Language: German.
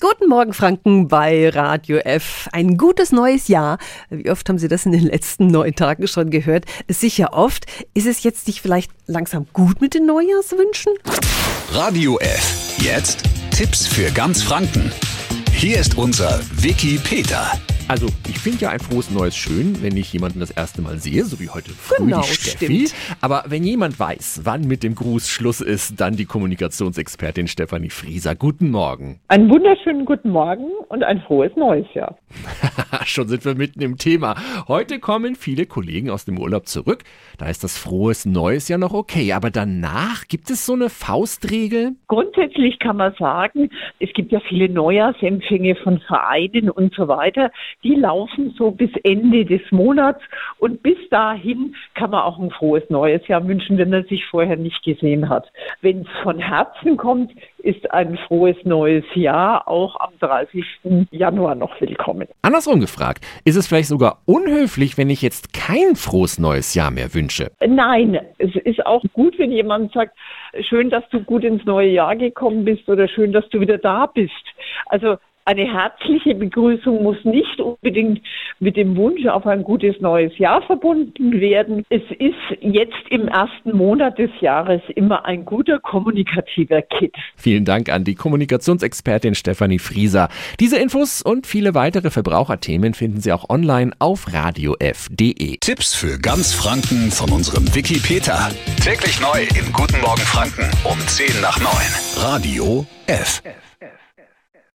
Guten Morgen, Franken bei Radio F. Ein gutes neues Jahr. Wie oft haben Sie das in den letzten neun Tagen schon gehört? Sicher oft. Ist es jetzt nicht vielleicht langsam gut mit den Neujahrswünschen? Radio F. Jetzt Tipps für ganz Franken. Hier ist unser Wiki Peter. Also, ich finde ja ein frohes Neues schön, wenn ich jemanden das erste Mal sehe, so wie heute früh Genau, die Steffi. stimmt. Aber wenn jemand weiß, wann mit dem Gruß Schluss ist, dann die Kommunikationsexpertin Stefanie Frieser. Guten Morgen. Einen wunderschönen guten Morgen und ein frohes neues Jahr. Schon sind wir mitten im Thema. Heute kommen viele Kollegen aus dem Urlaub zurück. Da ist das frohes Neues ja noch okay. Aber danach gibt es so eine Faustregel? Grundsätzlich kann man sagen, es gibt ja viele Neujahrsempfänge von Vereinen und so weiter. Die laufen so bis Ende des Monats und bis dahin kann man auch ein frohes neues Jahr wünschen, wenn man sich vorher nicht gesehen hat. Wenn es von Herzen kommt, ist ein frohes neues Jahr auch am 30. Januar noch willkommen. Andersrum gefragt, ist es vielleicht sogar unhöflich, wenn ich jetzt kein frohes neues Jahr mehr wünsche? Nein, es ist auch gut, wenn jemand sagt, schön, dass du gut ins neue Jahr gekommen bist oder schön, dass du wieder da bist. Also eine herzliche Begrüßung muss nicht unbedingt mit dem Wunsch auf ein gutes neues Jahr verbunden werden. Es ist jetzt im ersten Monat des Jahres immer ein guter kommunikativer Kit. Vielen Dank an die Kommunikationsexpertin Stefanie Frieser. Diese Infos und viele weitere Verbraucherthemen finden Sie auch online auf radiof.de. Tipps für ganz Franken von unserem Wiki Peter. Täglich neu im Guten Morgen Franken um 10 nach 9. Radio F.